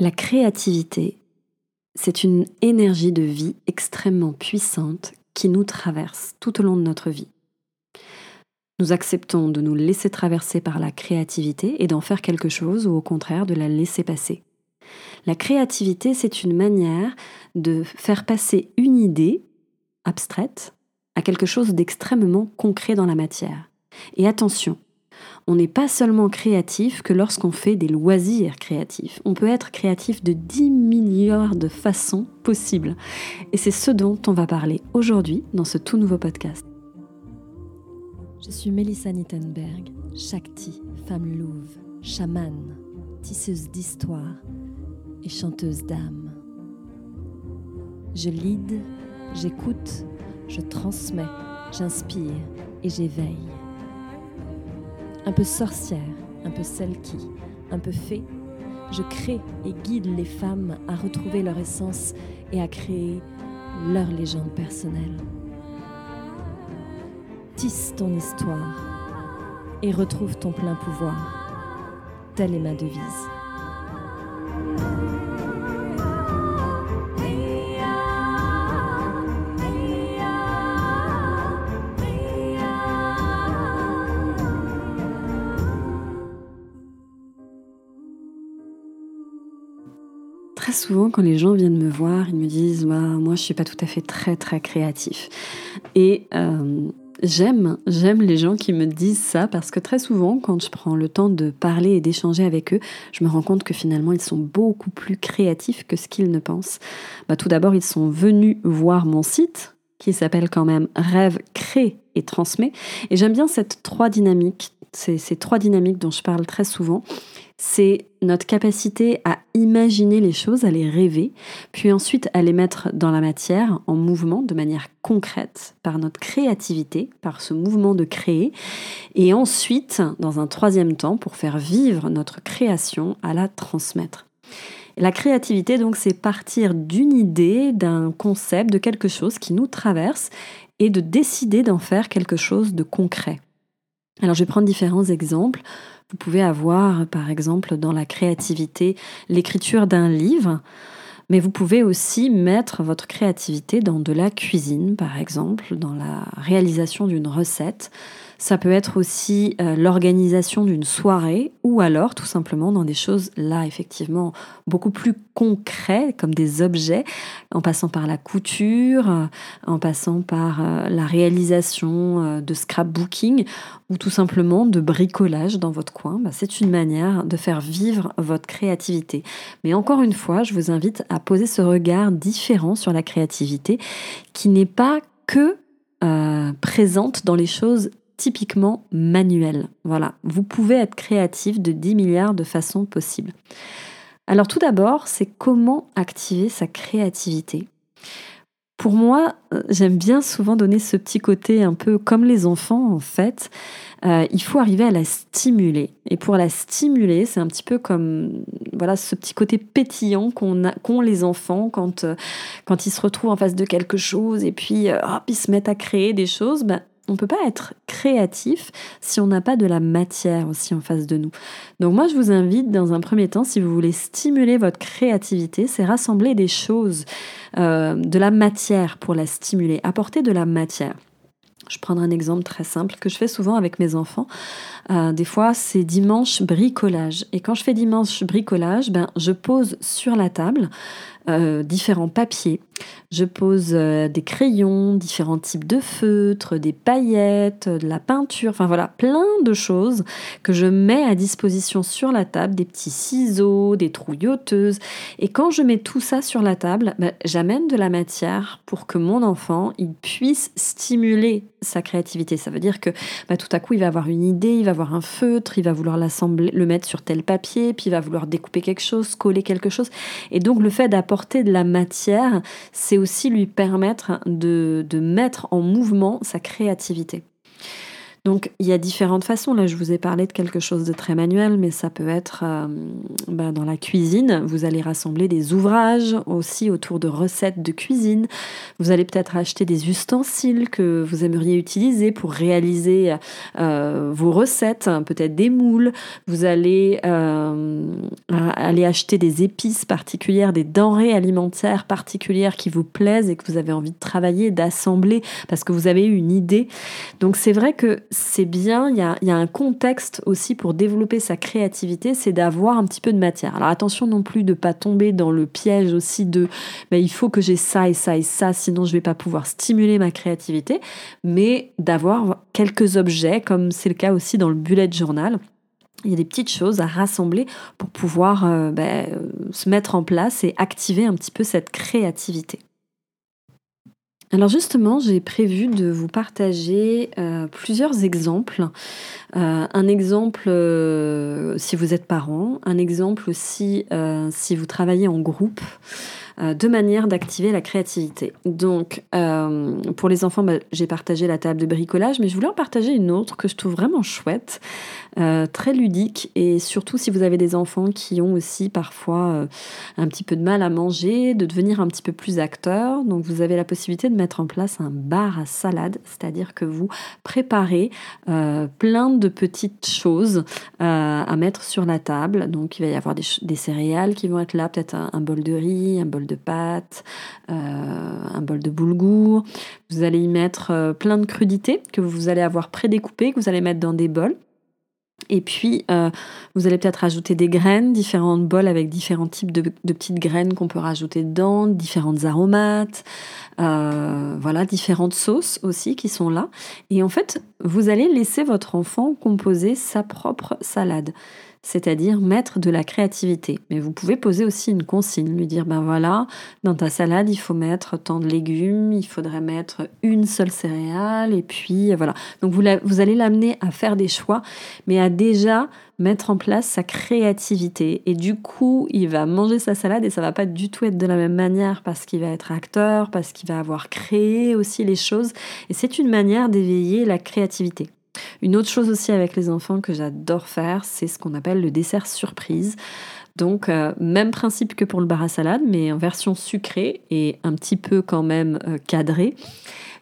La créativité, c'est une énergie de vie extrêmement puissante qui nous traverse tout au long de notre vie. Nous acceptons de nous laisser traverser par la créativité et d'en faire quelque chose ou au contraire de la laisser passer. La créativité, c'est une manière de faire passer une idée abstraite à quelque chose d'extrêmement concret dans la matière. Et attention, on n'est pas seulement créatif que lorsqu'on fait des loisirs créatifs. On peut être créatif de 10 milliards de façons possibles. Et c'est ce dont on va parler aujourd'hui dans ce tout nouveau podcast. Je suis Melissa Nittenberg, Shakti, femme louve, chamane, tisseuse d'histoire et chanteuse d'âme. Je lead, j'écoute, je transmets, j'inspire et j'éveille un peu sorcière, un peu celle qui, un peu fée, je crée et guide les femmes à retrouver leur essence et à créer leur légende personnelle. Tisse ton histoire et retrouve ton plein pouvoir. Telle est ma devise. Souvent, quand les gens viennent me voir, ils me disent Moi, je suis pas tout à fait très, très créatif. Et euh, j'aime, j'aime les gens qui me disent ça parce que très souvent, quand je prends le temps de parler et d'échanger avec eux, je me rends compte que finalement, ils sont beaucoup plus créatifs que ce qu'ils ne pensent. Bah, tout d'abord, ils sont venus voir mon site qui s'appelle quand même Rêve, crée et transmet. Et j'aime bien cette trois dynamiques, ces, ces trois dynamiques dont je parle très souvent c'est notre capacité à imaginer les choses, à les rêver, puis ensuite à les mettre dans la matière, en mouvement, de manière concrète, par notre créativité, par ce mouvement de créer, et ensuite, dans un troisième temps, pour faire vivre notre création, à la transmettre. La créativité, donc, c'est partir d'une idée, d'un concept, de quelque chose qui nous traverse, et de décider d'en faire quelque chose de concret. Alors, je vais prendre différents exemples. Vous pouvez avoir, par exemple, dans la créativité, l'écriture d'un livre, mais vous pouvez aussi mettre votre créativité dans de la cuisine, par exemple, dans la réalisation d'une recette. Ça peut être aussi euh, l'organisation d'une soirée ou alors tout simplement dans des choses là effectivement beaucoup plus concrets comme des objets en passant par la couture, euh, en passant par euh, la réalisation de scrapbooking ou tout simplement de bricolage dans votre coin. Bah, c'est une manière de faire vivre votre créativité. Mais encore une fois, je vous invite à poser ce regard différent sur la créativité qui n'est pas que présente dans les choses typiquement manuel. Voilà, vous pouvez être créatif de 10 milliards de façons possibles. Alors tout d'abord, c'est comment activer sa créativité. Pour moi, euh, j'aime bien souvent donner ce petit côté un peu comme les enfants en fait. Euh, il faut arriver à la stimuler. Et pour la stimuler, c'est un petit peu comme voilà ce petit côté pétillant qu'ont les enfants quand, euh, quand ils se retrouvent en face de quelque chose et puis ils se mettent à créer des choses. Ben, on ne peut pas être créatif si on n'a pas de la matière aussi en face de nous. Donc moi, je vous invite dans un premier temps, si vous voulez stimuler votre créativité, c'est rassembler des choses, euh, de la matière pour la stimuler, apporter de la matière. Je prendrai un exemple très simple que je fais souvent avec mes enfants. Euh, des fois, c'est dimanche bricolage. Et quand je fais dimanche bricolage, ben, je pose sur la table euh, différents papiers. Je pose euh, des crayons, différents types de feutres, des paillettes, de la peinture, enfin voilà, plein de choses que je mets à disposition sur la table, des petits ciseaux, des trouilloteuses. Et quand je mets tout ça sur la table, ben, j'amène de la matière pour que mon enfant il puisse stimuler sa créativité. Ça veut dire que ben, tout à coup, il va avoir une idée, il va avoir un feutre, il va vouloir l'assembler, le mettre sur tel papier, puis il va vouloir découper quelque chose, coller quelque chose. Et donc le fait d'apporter de la matière, c'est aussi lui permettre de, de mettre en mouvement sa créativité. Donc il y a différentes façons. Là, je vous ai parlé de quelque chose de très manuel, mais ça peut être euh, bah, dans la cuisine. Vous allez rassembler des ouvrages aussi autour de recettes de cuisine. Vous allez peut-être acheter des ustensiles que vous aimeriez utiliser pour réaliser euh, vos recettes, peut-être des moules. Vous allez euh, acheter des épices particulières, des denrées alimentaires particulières qui vous plaisent et que vous avez envie de travailler, d'assembler parce que vous avez une idée. Donc c'est vrai que c'est bien, il y a, un contexte aussi pour développer sa créativité, c'est d'avoir un petit peu de matière. Alors attention non plus de ne pas tomber dans le piège aussi de ben, il faut que j'ai ça et ça et ça, sinon je vais pas pouvoir stimuler ma créativité, mais d'avoir quelques objets, comme c'est le cas aussi dans le bullet journal. Il y a des petites choses à rassembler pour pouvoir euh, ben, se mettre en place et activer un petit peu cette créativité. Alors justement, j'ai prévu de vous partager euh, plusieurs exemples. Euh, un exemple si vous êtes parent, un exemple aussi si vous travaillez en groupe. Euh, deux manières d'activer la créativité. Donc, euh, pour les enfants, bah, j'ai partagé la table de bricolage, mais je voulais en partager une autre que je trouve vraiment chouette, euh, très ludique, et surtout si vous avez des enfants qui ont aussi parfois un petit peu de mal à manger, de devenir un petit peu plus acteurs. Donc, vous avez la possibilité de mettre en place un bar à salade, c'est-à-dire que vous préparez plein de petites choses à mettre sur la table. Donc, il va y avoir des, céréales qui vont être là, peut-être un, bol de riz, un bol de pâtes, euh, un bol de boulgour. Vous allez y mettre euh, plein de crudités que vous allez avoir prédécoupées, que vous allez mettre dans des bols. Et puis, euh, vous allez peut-être ajouter des graines, différentes bols avec différents types de, petites graines qu'on peut rajouter dedans, différentes aromates, voilà, différentes sauces aussi qui sont là. Et en fait, vous allez laisser votre enfant composer sa propre salade c'est-à-dire mettre de la créativité. Mais vous pouvez poser aussi une consigne, lui dire, ben voilà, dans ta salade, il faut mettre tant de légumes, il faudrait mettre une seule céréale, et puis voilà. Donc vous, vous allez l'amener à faire des choix, mais à déjà mettre en place sa créativité. Et du coup, il va manger sa salade et ça va pas du tout être de la même manière parce qu'il va être acteur, parce qu'il va avoir créé aussi les choses. Et c'est une manière d'éveiller la créativité. Une autre chose aussi avec les enfants que j'adore faire, c'est ce qu'on appelle le dessert surprise. Donc, euh, même principe que pour le bar à salade, mais en version sucrée et un petit peu quand même euh, cadrée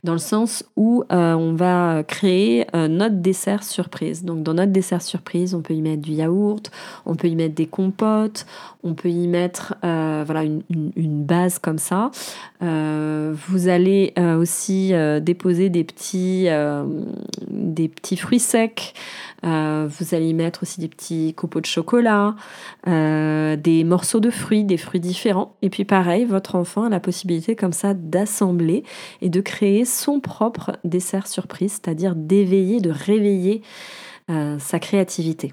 dans le sens où euh, on va créer notre dessert surprise. Donc dans notre dessert surprise, on peut y mettre du yaourt, on peut y mettre des compotes, on peut y mettre voilà une, une, base comme ça. vous allez aussi déposer des petits, des petits fruits secs. Euh, vous allez y mettre aussi des petits copeaux de chocolat, euh, des morceaux de fruits, des fruits différents. Et puis pareil, votre enfant a la possibilité comme ça d'assembler et de créer son propre dessert surprise, c'est-à-dire d'éveiller, de réveiller euh, sa créativité.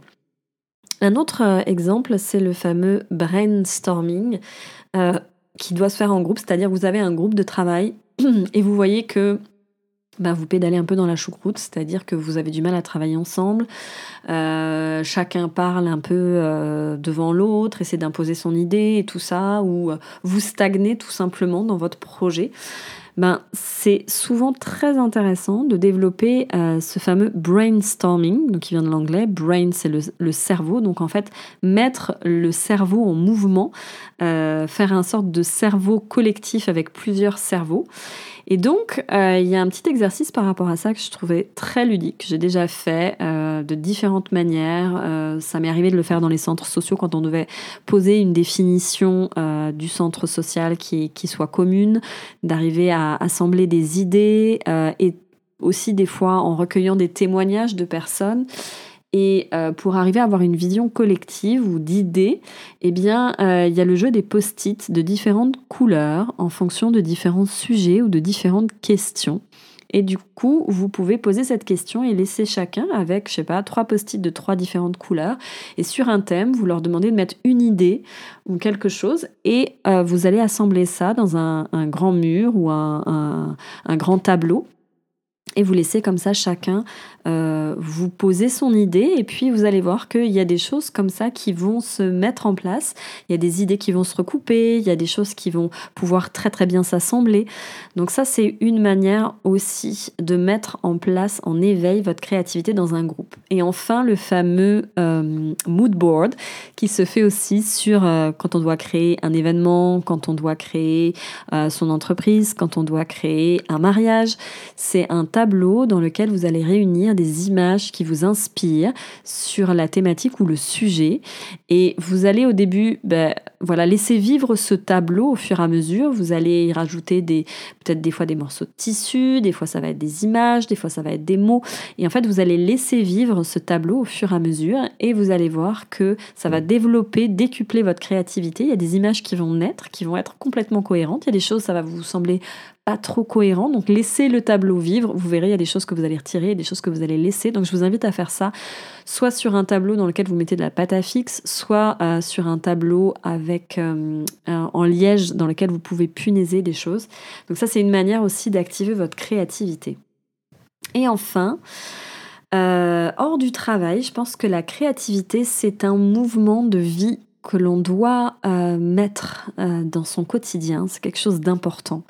Un autre exemple, c'est le fameux brainstorming qui doit se faire en groupe, c'est-à-dire vous avez un groupe de travail et vous voyez que ben, vous pédalez un peu dans la choucroute, c'est-à-dire que vous avez du mal à travailler ensemble. Euh, chacun parle un peu euh, devant l'autre, essaie d'imposer son idée et tout ça, ou euh, vous stagnez tout simplement dans votre projet. Ben, c'est souvent très intéressant de développer ce fameux brainstorming, donc qui vient de l'anglais. Brain, c'est le, cerveau. Donc en fait, mettre le cerveau en mouvement, faire un sorte de cerveau collectif avec plusieurs cerveaux. Et donc, euh, il y a un petit exercice par rapport à ça que je trouvais très ludique. J'ai déjà fait euh, de différentes manières. Euh, ça m'est arrivé de le faire dans les centres sociaux quand on devait poser une définition du centre social qui, soit commune, d'arriver à assembler des idées et aussi des fois en recueillant des témoignages de personnes. Et euh, pour arriver à avoir une vision collective ou d'idées, eh bien, euh, il y a le jeu des post-it de différentes couleurs en fonction de différents sujets ou de différentes questions. Et du coup, vous pouvez poser cette question et laisser chacun avec, je sais pas, trois post-it de trois différentes couleurs. Et sur un thème, vous leur demandez de mettre une idée ou quelque chose et euh, vous allez assembler ça dans un, grand mur ou un grand tableau et vous laissez comme ça chacun euh, vous poser son idée et puis vous allez voir qu'il y a des choses comme ça qui vont se mettre en place, il y a des idées qui vont se recouper, il y a des choses qui vont pouvoir très très bien s'assembler. Donc ça c'est une manière aussi de mettre en place, en éveil votre créativité dans un groupe. Et enfin le fameux euh, mood board qui se fait aussi sur euh, quand on doit créer un événement, quand on doit créer son entreprise, quand on doit créer un mariage. C'est un tableau dans lequel vous allez réunir des images qui vous inspirent sur la thématique ou le sujet. Et vous allez au début, ben, voilà, laisser vivre ce tableau au fur et à mesure. Vous allez y rajouter des, peut-être des fois des morceaux de tissu, des fois ça va être des images, des fois ça va être des mots. Et en fait, vous allez laisser vivre ce tableau au fur et à mesure et vous allez voir que ça va développer, décupler votre créativité. Il y a des images qui vont naître, qui vont être complètement cohérentes. Il y a des choses, ça va vous sembler trop cohérent. Donc laissez le tableau vivre. Vous verrez, il y a des choses que vous allez retirer, des choses que vous allez laisser. Donc je vous invite à faire ça, soit sur un tableau dans lequel vous mettez de la pâte à fixe, soit euh, sur un tableau avec euh, en liège dans lequel vous pouvez punaiser des choses. Donc ça, c'est une manière aussi d'activer votre créativité. Et enfin, euh, hors du travail, je pense que la créativité, c'est un mouvement de vie que l'on doit mettre dans son quotidien. C'est quelque chose d'important.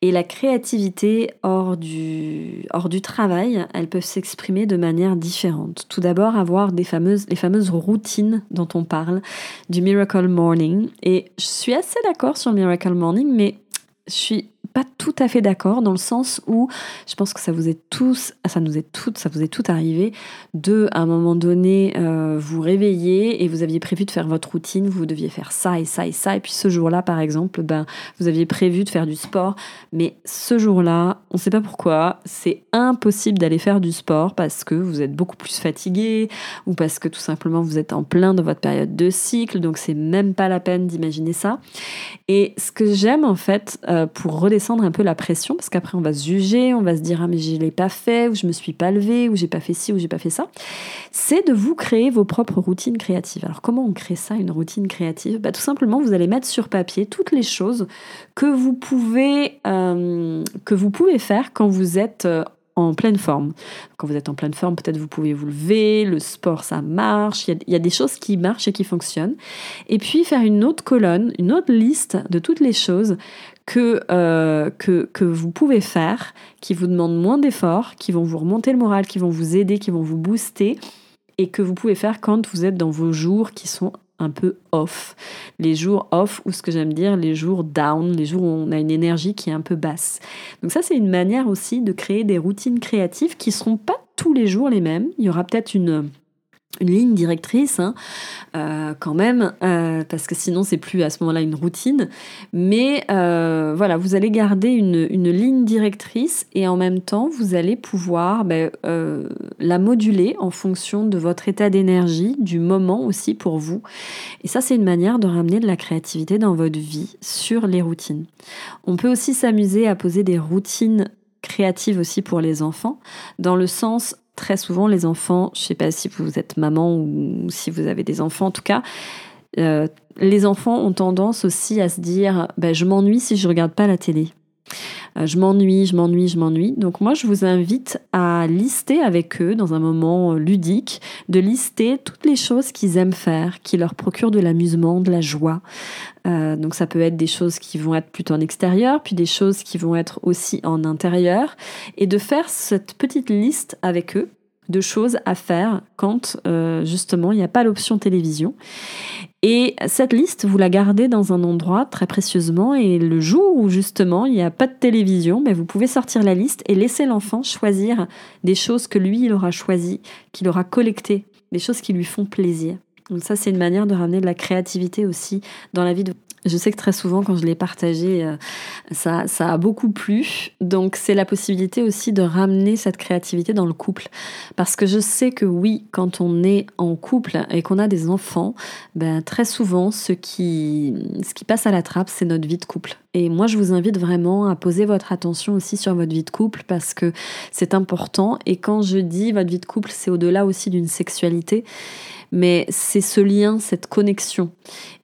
Et la créativité hors du, hors du travail, elles peuvent s'exprimer de manière différente. Tout d'abord, avoir les fameuses routines dont on parle, du Miracle Morning. Et je suis assez d'accord sur le Miracle Morning, mais je suis tout à fait d'accord dans le sens où je pense que ça vous est tous, ça nous est toutes, ça vous est tout arrivé de, à un moment donné, euh, vous réveiller et vous aviez prévu de faire votre routine, vous deviez faire ça et ça et ça, et puis ce jour-là, par exemple, ben, vous aviez prévu de faire du sport, mais ce jour-là, on ne sait pas pourquoi, c'est impossible d'aller faire du sport parce que vous êtes beaucoup plus fatigué ou parce que tout simplement vous êtes en plein dans votre période de cycle, donc c'est même pas la peine d'imaginer ça. Et ce que j'aime en fait euh, pour redescendre un peu la pression parce qu'après on va se juger, on va se dire ah mais je l'ai pas fait ou je me suis pas levé ou j'ai pas fait ci ou j'ai pas fait ça. C'est de vous créer vos propres routines créatives. Alors comment on crée ça une routine créative? Bah, tout simplement vous allez mettre sur papier toutes les choses que vous pouvez euh, que vous pouvez faire quand vous êtes euh, en pleine forme. Quand vous êtes en pleine forme, peut-être vous pouvez vous lever, le sport ça marche, il y, a, des choses qui marchent et qui fonctionnent. Et puis faire une autre colonne, une autre liste de toutes les choses que, euh, que, que, vous pouvez faire, qui vous demandent moins d'efforts, qui vont vous remonter le moral, qui vont vous aider, qui vont vous booster, et que vous pouvez faire quand vous êtes dans vos jours qui sont un peu off. Les jours off, ou ce que j'aime dire, les jours down, les jours où on a une énergie qui est un peu basse. Donc ça, c'est une manière aussi de créer des routines créatives qui ne seront pas tous les jours les mêmes. Il y aura peut-être une une ligne directrice hein, euh, quand même, euh, parce que sinon c'est plus à ce moment-là une routine. Mais euh, voilà, vous allez garder une, ligne directrice et en même temps vous allez pouvoir ben, la moduler en fonction de votre état d'énergie, du moment aussi pour vous. Et ça c'est une manière de ramener de la créativité dans votre vie sur les routines. On peut aussi s'amuser à poser des routines créatives aussi pour les enfants, dans le sens très souvent, les enfants, je ne sais pas si vous êtes maman ou si vous avez des enfants en tout cas, euh, les enfants ont tendance aussi à se dire bah, je m'ennuie si je regarde pas la télé. Euh, je m'ennuie, je m'ennuie, je m'ennuie. Donc moi, je vous invite à lister avec eux, dans un moment euh, ludique, de lister toutes les choses qu'ils aiment faire, qui leur procurent de l'amusement, de la joie. Euh, donc ça peut être des choses qui vont être plutôt en extérieur, puis des choses qui vont être aussi en intérieur, et de faire cette petite liste avec eux de choses à faire quand justement il n'y a pas l'option télévision. Et cette liste, vous la gardez dans un endroit très précieusement et le jour où justement il n'y a pas de télévision, mais vous pouvez sortir la liste et laisser l'enfant choisir des choses que lui, il aura choisies, qu'il aura collectées, des choses qui lui font plaisir. Donc ça, c'est une manière de ramener de la créativité aussi dans la vie de je sais que très souvent, quand je l'ai partagé, euh, ça, ça a beaucoup plu. Donc, c'est la possibilité aussi de ramener cette créativité dans le couple. Parce que je sais que oui, quand on est en couple et qu'on a des enfants, ben, très souvent, ce qui, ce qui passe à la trappe, c'est notre vie de couple. Et moi, je vous invite vraiment à poser votre attention aussi sur votre vie de couple parce que c'est important. Et quand je dis votre vie de couple, c'est au-delà aussi d'une sexualité mais c'est ce lien, cette connexion.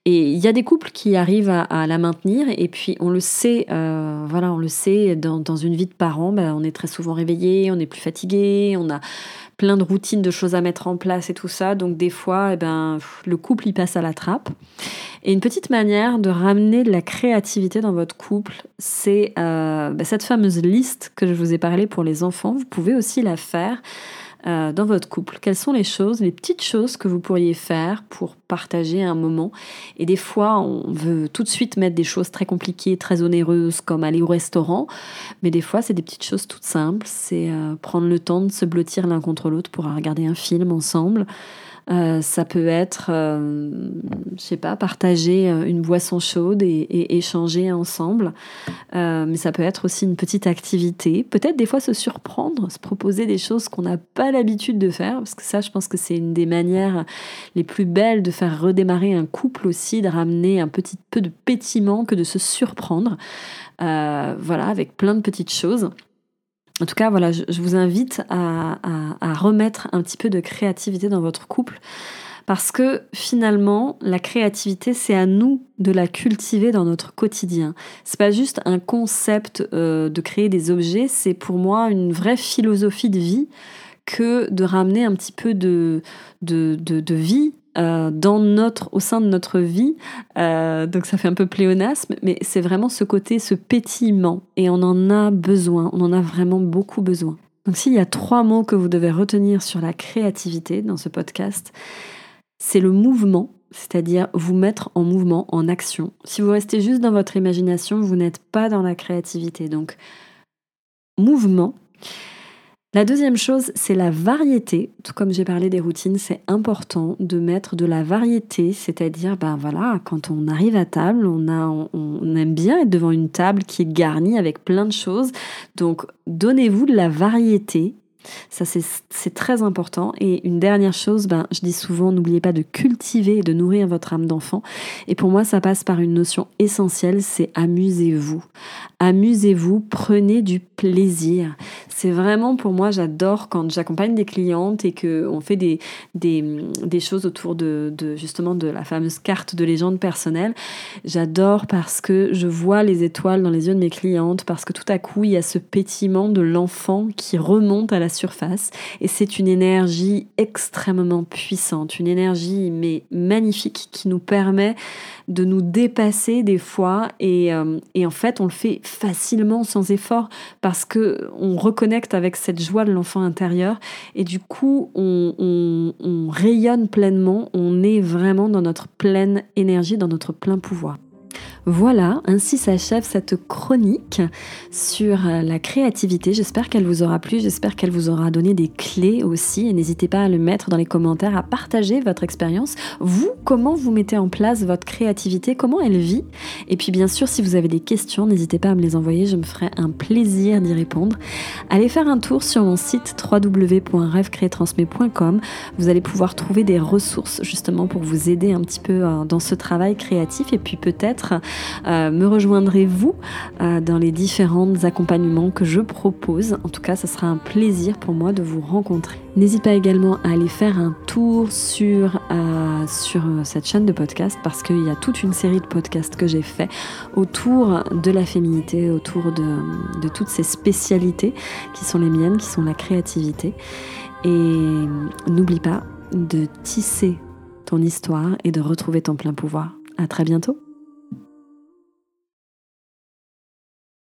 Et il y a des couples qui arrivent à, la maintenir, et puis on le sait, euh, voilà, on le sait, dans, une vie de parents, ben, on est très souvent réveillé, on est plus fatigué, on a plein de routines, de choses à mettre en place et tout ça. Donc des fois, eh ben, le couple y passe à la trappe. Et une petite manière de ramener de la créativité dans votre couple, c'est euh, ben, cette fameuse liste que je vous ai parlé pour les enfants. Vous pouvez aussi la faire euh, dans votre couple Quelles sont les choses, les petites choses que vous pourriez faire pour partager un moment? Et des fois, on veut tout de suite mettre des choses très compliquées, très onéreuses, comme aller au restaurant. Mais des fois, c'est des petites choses toutes simples. C'est euh, prendre le temps de se blottir l'un contre l'autre pour regarder un film ensemble. Euh, ça peut être, euh, je sais pas, partager euh, une boisson chaude et, échanger ensemble. mais ça peut être aussi une petite activité. Peut-être des fois se surprendre, se proposer des choses qu'on n'a pas l'habitude de faire. Parce que ça, je pense que c'est une des manières les plus belles de faire redémarrer un couple aussi, de ramener un petit peu de pétiment que de se surprendre. voilà, avec plein de petites choses. En tout cas, voilà, je, vous invite à, remettre un petit peu de créativité dans votre couple. Parce que finalement, la créativité, c'est à nous de la cultiver dans notre quotidien. C'est pas juste un concept euh, de créer des objets, c'est pour moi une vraie philosophie de vie que de ramener un petit peu de, de, de vie euh, dans notre, au sein de notre vie. Euh, donc ça fait un peu pléonasme, mais c'est vraiment ce côté, ce pétillement. Et on en a besoin, on en a vraiment beaucoup besoin. Donc s'il y a trois mots que vous devez retenir sur la créativité dans ce podcast, c'est le mouvement, c'est-à-dire vous mettre en mouvement, en action. Si vous restez juste dans votre imagination, vous n'êtes pas dans la créativité. Donc mouvement. La deuxième chose, c'est la variété. Tout comme j'ai parlé des routines, c'est important de mettre de la variété, c'est-à-dire, ben voilà, quand on arrive à table, on, a, on aime bien être devant une table qui est garnie avec plein de choses. Donc, donnez-vous de la variété ça, c'est très important. Et une dernière chose, ben, je dis souvent, n'oubliez pas de cultiver et de nourrir votre âme d'enfant. Et pour moi, ça passe par une notion essentielle, c'est amusez-vous. Amusez-vous, prenez du plaisir. C'est vraiment pour moi, j'adore quand j'accompagne des clientes et qu'on fait des, des, choses autour de, justement de la fameuse carte de légende personnelle. J'adore parce que je vois les étoiles dans les yeux de mes clientes, parce que tout à coup, il y a ce pétiment de l'enfant qui remonte à la surface et c'est une énergie extrêmement puissante, une énergie mais magnifique qui nous permet de nous dépasser des fois et, euh, et en fait on le fait facilement sans effort parce que on avec cette joie de l'enfant intérieur et du coup on, on, on rayonne pleinement, on est vraiment dans notre pleine énergie, dans notre plein pouvoir. Voilà, ainsi s'achève cette chronique sur euh, la créativité. J'espère qu'elle vous aura plu, j'espère qu'elle vous aura donné des clés aussi. Et n'hésitez pas à le mettre dans les commentaires, à partager votre expérience. Vous, comment vous mettez en place votre créativité, comment elle vit? Et puis bien sûr, si vous avez des questions, n'hésitez pas à me les envoyer, je me ferai un plaisir d'y répondre. Allez faire un tour sur mon site www.rêvecréetransmet.com. Vous allez pouvoir trouver des ressources justement pour vous aider un petit peu euh, dans ce travail créatif et puis peut-être euh, me rejoindrez-vous euh, dans les différents accompagnements que je propose. En tout cas, ce sera un plaisir pour moi de vous rencontrer. N'hésite pas également à aller faire un tour sur, euh, cette chaîne de podcast parce qu'il y a toute une série de podcasts que j'ai fait autour de la féminité, autour de, de toutes ces spécialités qui sont les miennes, qui sont la créativité. Et n'oublie pas de tisser ton histoire et de retrouver ton plein pouvoir. À très bientôt.